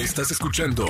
Estás escuchando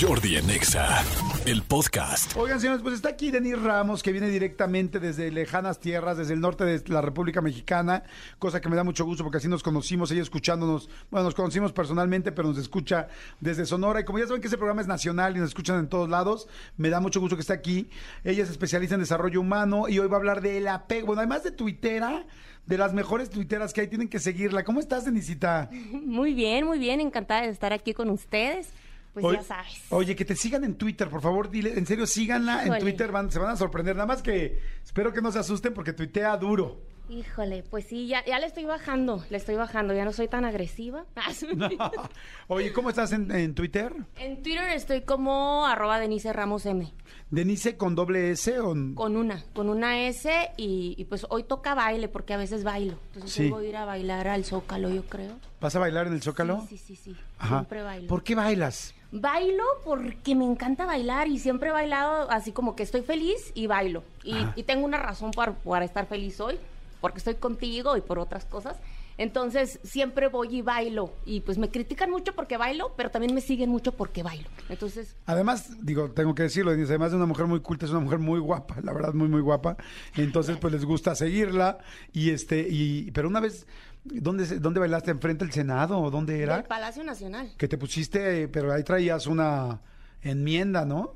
Jordi en Exa, el podcast. Oigan, señores, pues está aquí Denis Ramos, que viene directamente desde lejanas tierras, desde el norte de la República Mexicana, cosa que me da mucho gusto porque así nos conocimos, ella escuchándonos, bueno, nos conocimos personalmente, pero nos escucha desde Sonora. Y como ya saben que ese programa es nacional y nos escuchan en todos lados, me da mucho gusto que esté aquí. Ella es especialista en desarrollo humano y hoy va a hablar del apego. Bueno, además de tuitera, de las mejores tuiteras que hay, tienen que seguirla. ¿Cómo estás, Denisita? Muy bien, muy bien, encantada de estar aquí con ustedes. Pues Oye- ya sabes. Oye, que te sigan en Twitter, por favor, dile, en serio, síganla en. Twitter, van, se van a sorprender. Nada más que espero que no se asusten porque tuitea duro. Híjole, pues sí, ya, ya le estoy bajando, le estoy bajando, ya no soy tan agresiva. Oye, ¿cómo estás en, en Twitter? En Twitter estoy como arroba Denise Ramos M, ¿Denise con doble S o...? con una, con una S y, y pues hoy toca baile porque a veces bailo. Entonces Sí. voy a ir a bailar al Zócalo, yo creo. ¿Vas a bailar en el Zócalo? Sí, sí, sí, sí, Ajá. siempre bailo. ¿Por qué bailas? Bailo porque me encanta bailar y siempre he bailado así como que estoy feliz y bailo. Y tengo una razón para, para estar feliz hoy, porque estoy contigo y por otras cosas. Entonces siempre voy y bailo. Y pues me critican mucho porque bailo, pero también me siguen mucho porque bailo. Entonces, Además, digo, tengo que decirlo, además de una mujer muy culta, es una mujer muy guapa, la verdad, muy, muy guapa. Entonces, pues les gusta seguirla. Y este, y, pero una vez, ¿dónde, dónde bailaste? ¿Enfrente del Senado o dónde era? Palacio Nacional. Que te pusiste, pero ahí traías una enmienda, ¿no?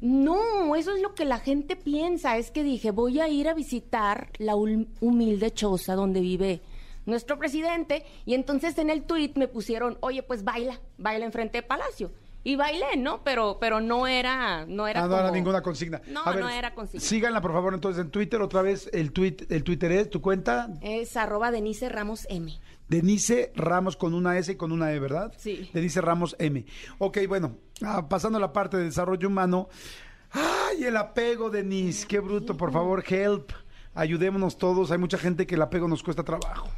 No, eso es lo que la gente piensa. Es que dije, voy a ir a visitar la hum- humilde choza donde vive nuestro presidente. Y entonces en el tuit me pusieron, oye, pues baila, baila enfrente de Palacio. Y bailé, ¿no? Pero, pero no era, no era ah, no era ninguna consigna. No, A ver, no era consigna. Síganla, por favor, entonces en Twitter, otra vez, el, tweet, el Twitter es tu cuenta, Es arroba Denise Ramos M. Denise Ramos con una S y con una E, ¿verdad? Sí. Denise Ramos M. Ok, bueno, ah, pasando a la parte de desarrollo humano. ¡Ay, el apego, Denise! ¡Qué bruto! Por favor, help. Ayudémonos todos. Hay mucha gente que el apego nos cuesta trabajo.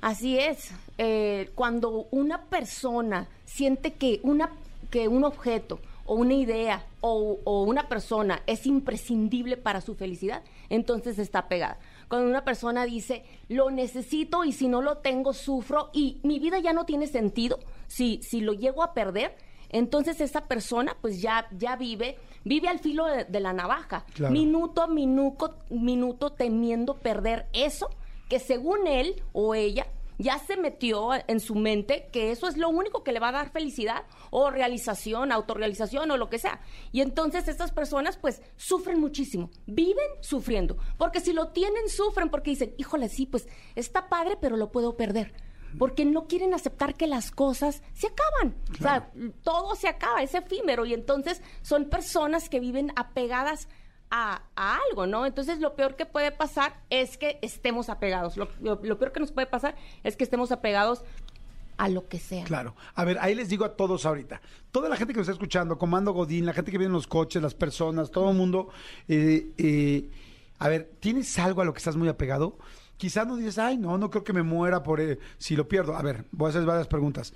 Así es. eh, cuando una persona siente que, una, que un objeto o una idea o, o una persona es imprescindible para su felicidad, entonces está pegada. Cuando una persona dice, lo necesito y si no lo tengo, sufro y mi vida ya no tiene sentido, si, si lo llego a perder, entonces esa persona pues ya, ya vive, vive al filo de, de la navaja, Claro. minuto a minuto, minuto temiendo perder eso que según él o ella ya se metió en su mente que eso es lo único que le va a dar felicidad o realización, autorrealización o lo que sea. Y entonces estas personas pues sufren muchísimo, viven sufriendo, porque si lo tienen sufren porque dicen, híjole, sí, pues está padre, pero lo puedo perder. Porque no quieren aceptar que las cosas se acaban. O sea, todo se acaba, es efímero. Y entonces son personas que viven apegadas a, a algo, ¿no? Entonces lo peor que puede pasar es que estemos apegados. Lo, lo- lo peor que nos puede pasar es que estemos apegados a lo que sea. Claro. A ver, ahí les digo a todos ahorita. Toda la gente que nos está escuchando, Comando Godín, la gente que viene en los coches, las personas, todo el mundo. eh, eh, a ver, ¿tienes algo a lo que estás muy apegado? Quizás no dices, ay, no, no creo que me muera por eh, si lo pierdo. A ver, voy a hacer varias preguntas.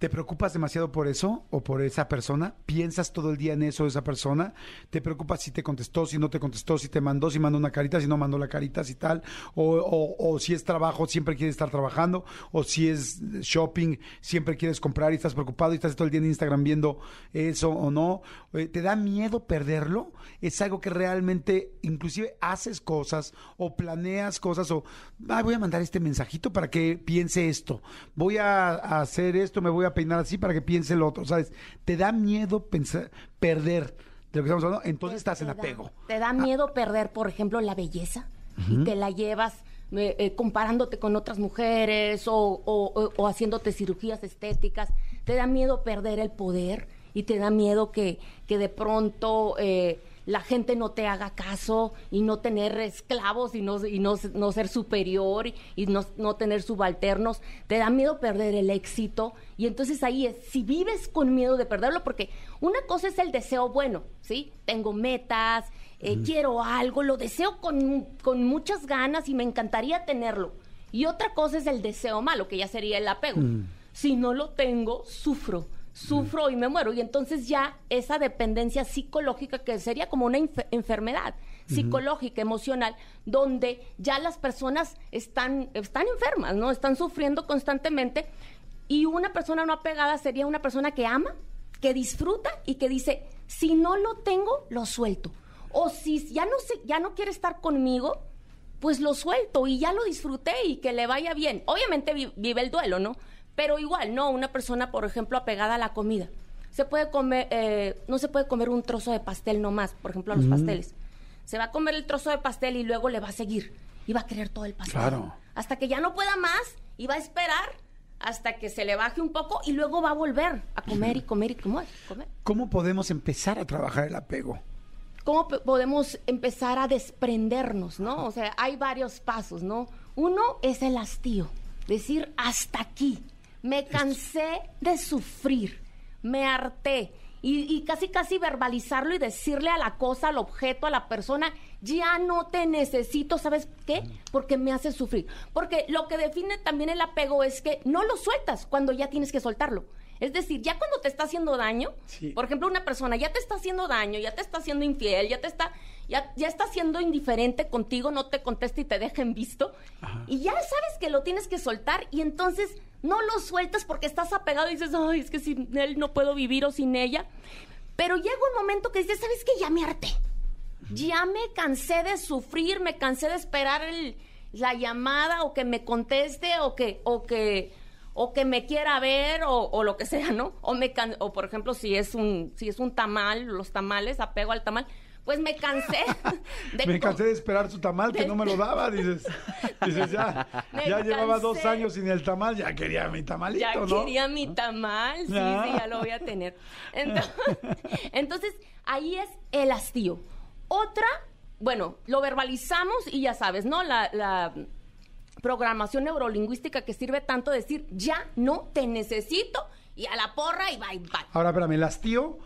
¿Te preocupas demasiado por eso o por esa persona? ¿Piensas todo el día en eso de esa persona? ¿Te preocupas si te contestó, si no te contestó, si te mandó, si mandó una carita, si no mandó la carita, si tal? O, o- o si es trabajo, siempre quieres estar trabajando. O si es shopping, siempre quieres comprar y estás preocupado y estás todo el día en Instagram viendo eso o no. Eh, ¿Te da miedo perderlo? ¿Es algo que realmente inclusive haces cosas o planeas cosas o "Ah, voy a mandar este mensajito para que piense esto? Voy a, a hacer esto, me voy a peinar así para que piense el otro, ¿sabes? ¿Te da miedo pensar, perder de lo que estamos hablando? Entonces estás en da- apego. ¿Te da miedo perder, por ejemplo, la belleza? Y te la llevas eh, eh, comparándote con otras mujeres o, o- o- o haciéndote cirugías estéticas. ¿Te da miedo perder el poder? ¿Y te da miedo que, que de pronto eh, la gente no te haga caso y no tener esclavos y no, y no, no ser superior y, no, no tener subalternos? ¿Te da miedo perder el éxito? Y entonces ahí es, si vives con miedo de perderlo, porque una cosa es el deseo bueno, ¿sí? Tengo metas, eh, quiero algo, lo deseo con, con muchas ganas y me encantaría tenerlo. Y otra cosa es el deseo malo, que ya sería el apego. Si no lo tengo, sufro. Sufro y me muero. Y entonces ya esa dependencia psicológica, que sería como una enfermedad psicológica, emocional, donde ya las personas están, están enfermas, ¿no? Están sufriendo constantemente Y una persona no apegada sería una persona que ama, que disfruta y que dice, si no lo tengo, lo suelto. O si ya no, sé, ya no quiere estar conmigo, pues lo suelto y ya lo disfruté y que le vaya bien. Obviamente vive el duelo, ¿no? Pero igual, no, una persona, por ejemplo, apegada a la comida. Se puede comer, eh, no se puede comer un trozo de pastel nomás, por ejemplo, a los pasteles. Se va a comer el trozo de pastel y luego le va a seguir. Y va a querer todo el pastel. Claro. Hasta que ya no pueda más y va a esperar hasta que se le baje un poco y luego va a volver a comer y comer y comer. comer. ¿Cómo podemos empezar a trabajar el apego? ¿Cómo podemos empezar a desprendernos, no? O sea, hay varios pasos, ¿no? Uno es el hastío, decir hasta aquí. Me cansé de sufrir, me harté. Y, casi, casi verbalizarlo y decirle a la cosa, al objeto, a la persona, ya no te necesito, ¿sabes qué? Porque me hace sufrir. Porque lo que define también el apego es que no lo sueltas cuando ya tienes que soltarlo. Es decir, ya cuando te está haciendo daño, por ejemplo, una persona ya te está haciendo daño, ya te está haciendo infiel, ya te está, ya, ya está siendo indiferente contigo, no te contesta y te deja en visto, y ya sabes que lo tienes que soltar y entonces no lo sueltas porque estás apegado y dices, ay, es que sin él no puedo vivir o sin ella. Pero llega un momento que dices, ¿sabes qué? Ya me harté. Ya me cansé de sufrir, me cansé de esperar la llamada o que me conteste o que, o que, o que me quiera ver o, lo que sea, ¿no? O me o por ejemplo si es un si es un tamal, los tamales, apego al tamal, pues me cansé de Me cansé de esperar su tamal que no me lo daba, dices. Dices ya, ya llevaba dos años sin el tamal, ya quería mi tamalito, ya quería mi tamal, sí, sí, ya lo voy a tener. Entonces, entonces ahí es el hastío. Otra, bueno, lo verbalizamos y ya sabes, ¿no? la, la programación neurolingüística que sirve tanto decir, ya no te necesito y a la porra y bye, bye. Ahora, espérame, el hastío...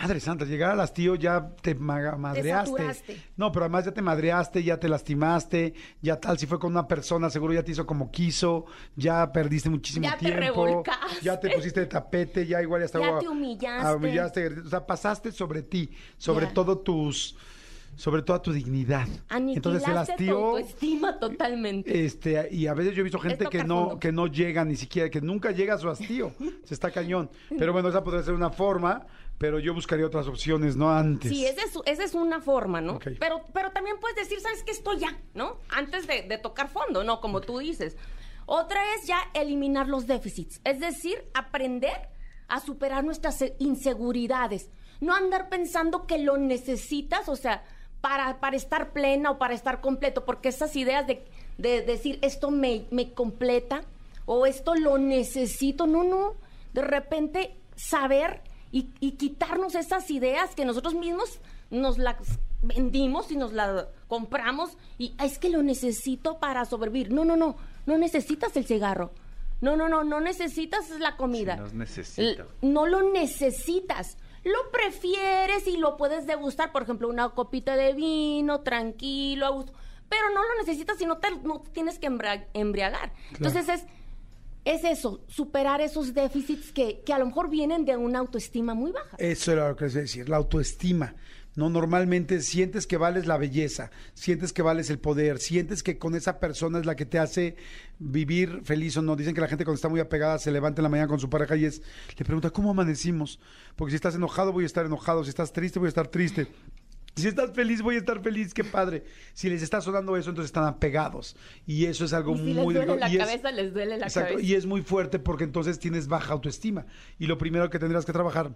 Madre santa, llegar al hastío ya te madreaste. no, pero además ya te madreaste, ya te lastimaste, ya tal, si fue con una persona, seguro ya te hizo como quiso, ya perdiste muchísimo ya tiempo. ya te pusiste de tapete, ya igual ya estaba. Ya te humillaste. humillaste. O sea, pasaste sobre ti, sobre todo tus sobre toda tu dignidad. Entonces el hastío estima totalmente. Este, y a veces yo he visto gente que no que no llega ni siquiera que nunca llega a su hastío. Se está cañón. Pero bueno, esa podría ser una forma, pero yo buscaría otras opciones, ¿no? Antes. Sí, esa es, esa es una forma, ¿no? Pero, pero también puedes decir, ¿sabes qué? Estoy ya, ¿no? Antes de, de tocar fondo, ¿no? Como tú dices. Otra es ya eliminar los déficits, es decir, aprender a superar nuestras inseguridades. No andar pensando que lo necesitas, o sea, para, para estar plena o para estar completo, porque esas ideas de, de decir esto me, me completa o esto lo necesito, no, no, de repente saber y, y quitarnos esas ideas que nosotros mismos nos las vendimos y nos las compramos y es que lo necesito para sobrevivir. No, no, no, no necesitas el cigarro. No, no, no, no necesitas la comida. no lo necesitas lo prefieres y lo puedes degustar, por ejemplo, una copita de vino, tranquilo, a gusto, pero no lo necesitas y no te, no tienes que embriagar. Entonces es, es eso, superar esos déficits que, que a lo mejor vienen de una autoestima muy baja. Eso era lo que quería decir, la autoestima. ¿No? Normalmente sientes que vales la belleza, sientes que vales el poder, sientes que con esa persona es la que te hace vivir feliz o no. Dicen que la gente cuando está muy apegada se levanta en la mañana con su pareja y es, le pregunta, ¿cómo amanecimos? Porque si estás enojado voy a estar enojado, si estás triste voy a estar triste. Si estás feliz, voy a estar feliz, qué padre. Si les está sonando eso, entonces están apegados. Y eso es algo y si muy... Les duele la cabeza, les duele la cabeza. Y es muy fuerte porque entonces tienes baja autoestima. Y lo primero que tendrás que trabajar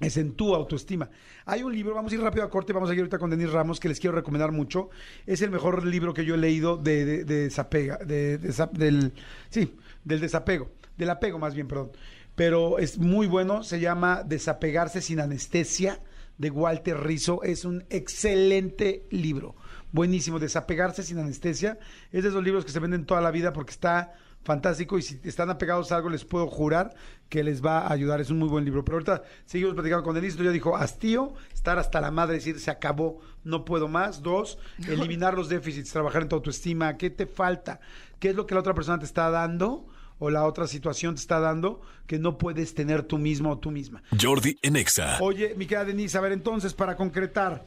es en tu autoestima. Hay un libro, vamos a ir rápido a corte, vamos a ir ahorita con Denis Ramos, que les quiero recomendar mucho. Es el mejor libro que yo he leído de, de, desapega, de, del, sí, del desapego, del apego más bien, perdón. Pero es muy bueno, se llama Desapegarse sin anestesia, de Walter Rizzo. Es un excelente libro, buenísimo. Desapegarse sin anestesia. Es de esos libros que se venden toda la vida porque está fantástico y si están apegados a algo les puedo jurar que les va a ayudar. Es un muy buen libro. Pero ahorita seguimos platicando con Denise. Ya dijo, hastío, estar hasta la madre, decir, se acabó, no puedo más. Dos, eliminar los déficits, trabajar en tu autoestima. ¿Qué te falta? ¿Qué es lo que la otra persona te está dando? o la otra situación te está dando que no puedes tener tú mismo o tú misma. Jordi Enexa. Oye, mi querida Denise, a ver, entonces, para concretar,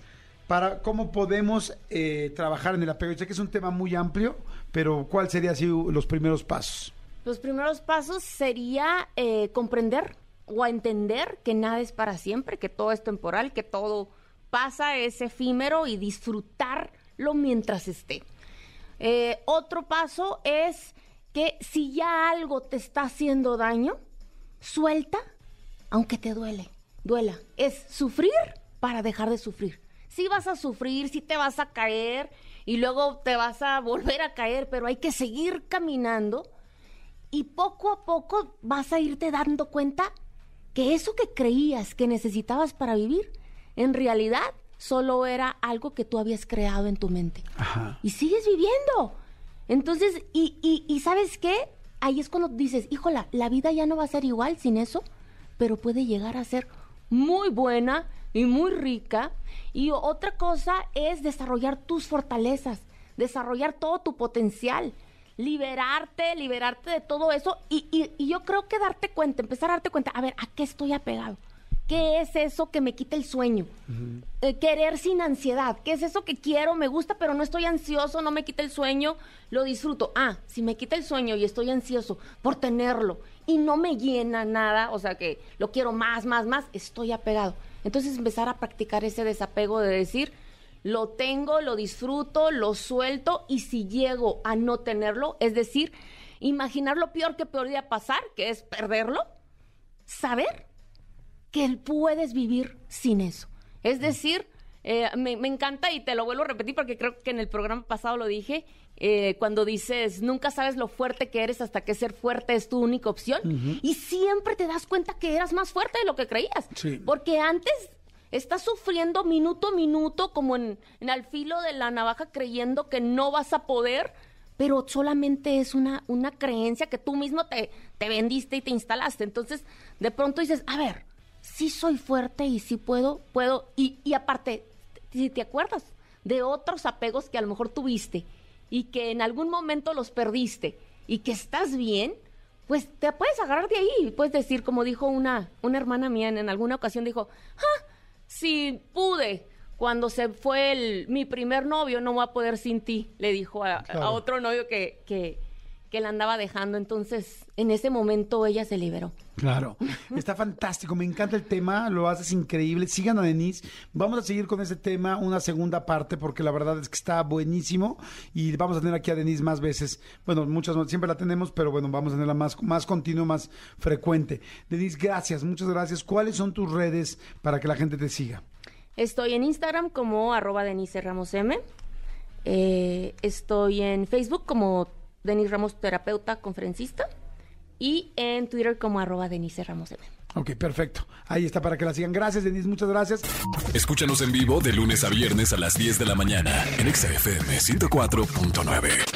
para cómo podemos eh, trabajar en el apego. Sé que es un tema muy amplio, pero ¿cuál sería así los primeros pasos? Los primeros pasos sería eh, comprender o entender que nada es para siempre, que todo es temporal, que todo pasa, es efímero y disfrutarlo mientras esté. Eh, otro paso es que si ya algo te está haciendo daño, suelta, aunque te duele, duela. Es sufrir para dejar de sufrir. Si vas a sufrir, si te vas a caer y luego te vas a volver a caer, pero hay que seguir caminando y poco a poco vas a irte dando cuenta que eso que creías que necesitabas para vivir, en realidad solo era algo que tú habías creado en tu mente. Y sigues viviendo. Entonces, y, y, y, ¿sabes qué? Ahí es cuando dices, híjola, la vida ya no va a ser igual sin eso, pero puede llegar a ser muy buena y muy rica. Y otra cosa es desarrollar tus fortalezas, desarrollar todo tu potencial liberarte, liberarte de todo eso y, y, yo creo que darte cuenta, empezar a darte cuenta, a ver, ¿a qué estoy apegado? ¿Qué es eso que me quita el sueño? Eh, querer sin ansiedad. ¿Qué es eso que quiero, me gusta, pero no estoy ansioso, no me quita el sueño, lo disfruto? Ah, si me quita el sueño y estoy ansioso por tenerlo y no me llena nada, o sea que lo quiero más, más, más, estoy apegado. Entonces empezar a practicar ese desapego de decir, lo tengo, lo disfruto, lo suelto y si llego a no tenerlo, es decir, imaginar lo peor que podría pasar, que es perderlo, saber que puedes vivir sin eso. Es decir, eh, me, encanta y te lo vuelvo a repetir porque creo que en el programa pasado lo dije, eh, cuando dices, nunca sabes lo fuerte que eres hasta que ser fuerte es tu única opción y siempre te das cuenta que eras más fuerte de lo que creías. Porque antes Estás sufriendo minuto a minuto, como en, al filo de la navaja, creyendo que no vas a poder, pero solamente es una, una creencia que tú mismo te, te vendiste y te instalaste. Entonces, de pronto dices, a ver, sí soy fuerte y sí puedo, puedo. Y, y aparte, si te acuerdas de otros apegos que a lo mejor tuviste y que en algún momento los perdiste y que estás bien, pues te puedes agarrar de ahí. Puedes decir, como dijo una, una hermana mía en, en alguna ocasión, dijo, ah, si pude cuando se fue el, mi primer novio, no voy a poder sin ti, le dijo a, otro novio que, que, que la andaba dejando. Entonces, en ese momento ella se liberó. Claro, está fantástico, me encanta el tema, lo haces increíble. Sigan a Denise, vamos a seguir con ese tema, una segunda parte, porque la verdad es que está buenísimo y vamos a tener aquí a Denise más veces. Bueno, muchas, siempre la tenemos, pero bueno, vamos a tenerla más, más continuo, más frecuente. Denise, gracias, muchas gracias. ¿Cuáles son tus redes para que la gente te siga? Estoy en Instagram como arroba Denise Ramos M. Eh, estoy en Facebook como Denise Ramos Terapeuta Conferencista y en Twitter como arroba Denise Ramos M. Ok, perfecto. Ahí está para que la sigan. Gracias, Denise. Muchas gracias. Escúchanos en vivo de lunes a viernes a las 10 de la mañana en XFM 104.9.